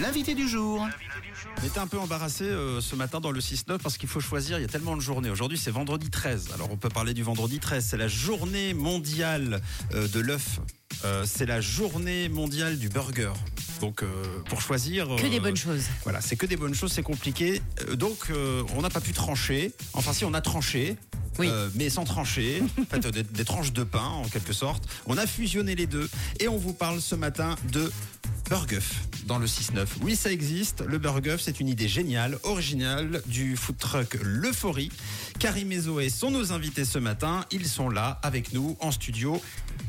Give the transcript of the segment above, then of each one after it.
L'invité du jour. On était un peu embarrassé euh, ce matin dans le 6-9 parce qu'il faut choisir, il y a tellement de journées. Aujourd'hui c'est vendredi 13. Alors on peut parler du vendredi 13, c'est la journée mondiale euh, de l'œuf. Euh, c'est la journée mondiale du burger. Donc euh, pour choisir... Que des bonnes choses. Voilà, c'est que des bonnes choses, c'est compliqué. Euh, donc euh, on n'a pas pu trancher. Enfin si on a tranché. Oui. euh, mais sans trancher, en fait, des, des tranches de pain en quelque sorte. On a fusionné les deux et on vous parle ce matin de Burguff dans le 6-9. Oui, ça existe. Le Burguff, c'est une idée géniale, originale du food truck L'Euphorie. Karim et Zoé sont nos invités ce matin. Ils sont là avec nous en studio.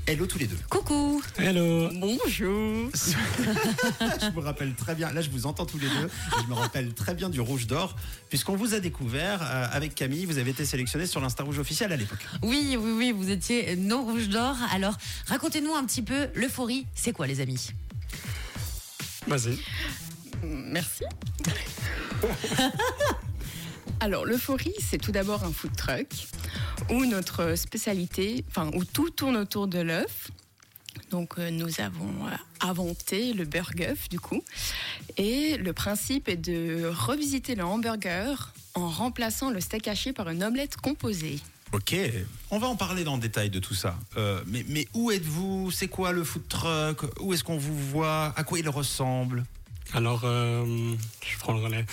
Hello tous les deux. Coucou. Hello. Bonjour. je me rappelle très bien, là je vous entends tous les deux, et je me rappelle très bien du Rouge d'Or, puisqu'on vous a découvert euh, avec Camille, vous avez été sélectionné sur l'Insta Rouge officiel à l'époque. Oui, oui, oui, vous étiez nos rouges d'or. Alors, racontez-nous un petit peu l'euphorie. C'est quoi, les amis? Vas-y. Merci. Alors, l'euphorie, c'est tout d'abord un food truck où notre spécialité, enfin, où tout tourne autour de l'œuf. Donc, euh, nous avons euh, inventé le burguff, du coup. Et le principe est de revisiter le hamburger en remplaçant le steak haché par une omelette composée. Ok, on va en parler dans le détail de tout ça. Euh, mais, mais où êtes-vous? C'est quoi le food truck? Où est-ce qu'on vous voit? À quoi il ressemble? Alors, euh, je prends le relais.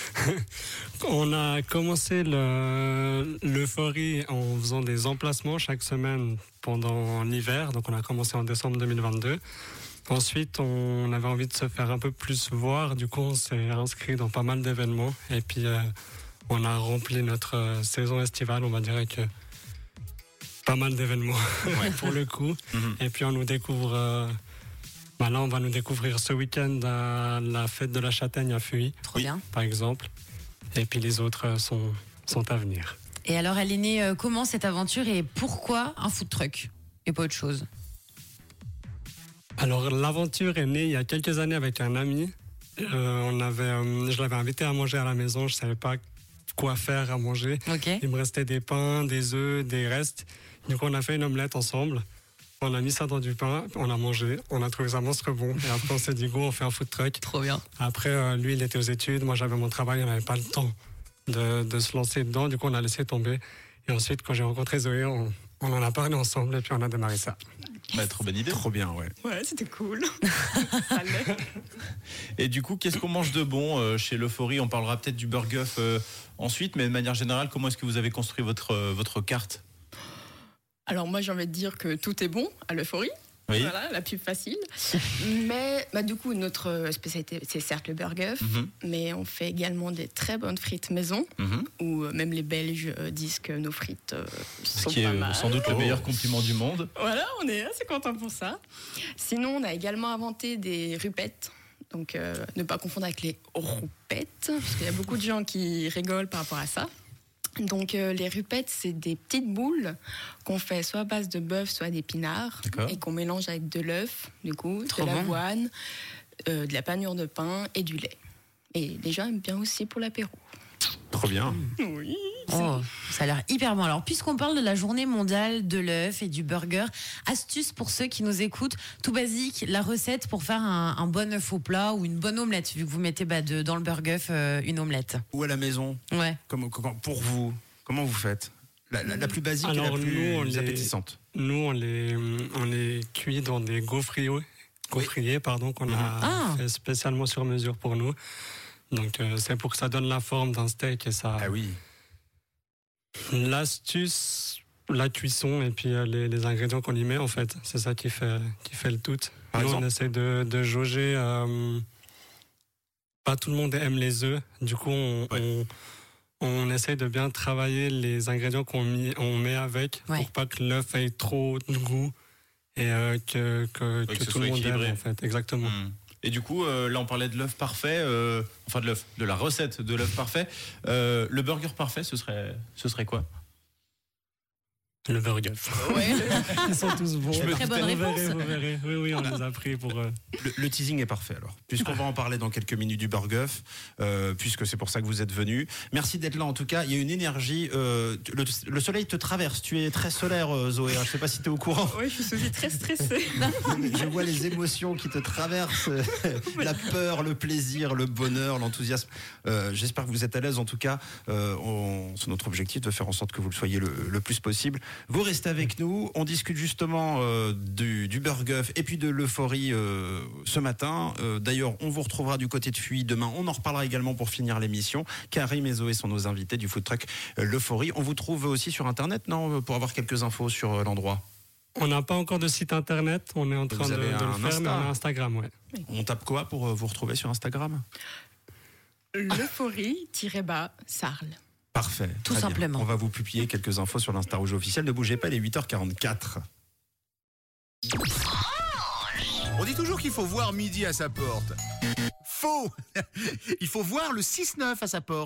On a commencé le- l'euphorie en faisant des emplacements chaque semaine pendant l'hiver. Donc, on a commencé en décembre 2022. Ensuite, on avait envie de se faire un peu plus voir. Du coup, on s'est inscrit dans pas mal d'événements. Et puis, euh, on a rempli notre saison estivale, on va dire, avec euh, pas mal d'événements pour le coup. Mhm. Et puis, on nous découvre. euh, bah là, on va nous découvrir ce week-end à la fête de la châtaigne à Fuy, Trop bien. par exemple. Et puis les autres euh, sont, sont à venir. Et alors, elle est née euh, comment cette aventure et pourquoi un food truck et pas autre chose? Alors, l'aventure est née il y a quelques années avec un ami. Euh, on avait, euh, je l'avais invité à manger à la maison. Je savais pas quoi faire à manger. Il me restait des pains, des œufs, des restes. Du coup, on a fait une omelette ensemble. On a mis ça dans du pain, on a mangé, on a trouvé ça monstre bon. Et après, on s'est dit, go, on fait un food truck. Trop bien. Après, euh, lui, il était aux études, moi j'avais mon travail, on n'avait pas le temps de, de se lancer dedans, du coup on a laissé tomber. Et ensuite, quand j'ai rencontré Zoé, on, on en a parlé ensemble et puis on a démarré ça. Bah, trop bonne idée. Trop bien, ouais. Ouais, c'était cool. Et du coup, qu'est-ce qu'on mange de bon euh, chez l'Euphorie? On parlera peut-être du burguff euh, ensuite, mais de manière générale, comment est-ce que vous avez construit votre, euh, votre carte? Alors, moi, j'ai envie de dire que tout est bon à l'euphorie. Oui. Voilà, la pub facile. mais bah, du coup, notre spécialité, c'est certes le burguff, Mhm, mais on fait également des très bonnes frites maison, mhm. où euh, même les Belges euh, disent que nos frites euh, Ce sont qui est pas euh, mal. sans doute le Oh. meilleur compliment du monde. Voilà, on est assez content pour ça. Sinon, on a également inventé des rupettes. Donc, euh, ne pas confondre avec les roupettes, parce qu'il y a beaucoup de gens qui rigolent par rapport à ça. Donc, euh, les rupettes, c'est des petites boules qu'on fait soit à base de bœuf, soit d'épinards, et qu'on mélange avec de l'œuf, du coup, Trop de l'avoine, euh, de la panure de pain et du lait. Et les gens aiment bien aussi pour l'apéro. Trop bien. Oui. Oh, ça a l'air hyper bon. Alors, puisqu'on parle de la journée mondiale de l'œuf et du burger, astuce pour ceux qui nous écoutent, tout basique, la recette pour faire un, un bon œuf au plat ou une bonne omelette, vu que vous mettez bah, de- dans le burger euh, une omelette. Ou à la maison Ouais. comment, comment- Pour vous, comment vous faites? La, la- la plus basique et Alors, la plus nous, on les- appétissante. Nous, on les, on les cuit dans des gaufriers, gaufriers pardon, qu'on a Ah. fait spécialement sur mesure pour nous. Donc, euh, c'est pour que ça donne la forme d'un steak et ça. Ah oui. L'astuce, la cuisson et puis euh, les, les ingrédients qu'on y met, en fait, c'est ça qui fait, qui fait le tout. Par Nous, exemple on essaie de, de jauger. euh, pas tout le monde aime les œufs. Du coup, on, Ouais. on, on essaie de bien travailler les ingrédients qu'on mis- on met avec Ouais. pour pas que l'œuf ait trop de goût et euh, que, que, que que ce tout le monde équilibré. aime, en fait. Exactement. Mhm. Et du coup, euh, là, on parlait de l'œuf parfait, euh, enfin de l'œuf, de la recette de l'œuf parfait. Euh, le burger parfait, ce serait, ce serait quoi? Le burguff. Ouais, Ils sont tous bons. Très bonne vous réponse. verrez, vous verrez. Oui, oui, on les a pris pour. euh, Le, le teasing est parfait alors, puisqu'on va en parler dans quelques minutes du Burguff, euh, puisque c'est pour ça que vous êtes venu. Merci d'être là en tout cas. Il y a une énergie. euh, le, le soleil te traverse. Tu es très solaire, euh, Zoé. hein. Je sais pas si tu es au courant. ouais, je suis très stressée. Je vois les émotions qui te traversent, la peur, le plaisir, le bonheur, l'enthousiasme. Euh, J'espère que vous êtes à l'aise. En tout cas, euh, on- c'est notre objectif de faire en sorte que vous le soyez le, le plus possible. Vous restez avec nous. On discute justement euh, du, du Burguff et puis de l'euphorie euh, ce matin. Euh, D'ailleurs, on vous retrouvera du côté de Fuy demain. On en reparlera également pour finir l'émission. Karim et Zoé sont nos invités du food truck l'euphorie. On vous trouve aussi sur Internet, non, pour avoir quelques infos sur euh, l'endroit? On n'a pas encore de site internet. On est en train Vous de, le faire, mais on a Instagram, ouais. On tape quoi pour vous retrouver sur Instagram? L'euphorie-bas Sarl. Parfait. Tout très bien. simplement. On va vous publier quelques infos sur l'Insta Rouge officiel. Ne bougez pas, il est 8h44. On dit toujours qu'il faut voir midi à sa porte. Faux Il faut voir le 6-9 à sa porte.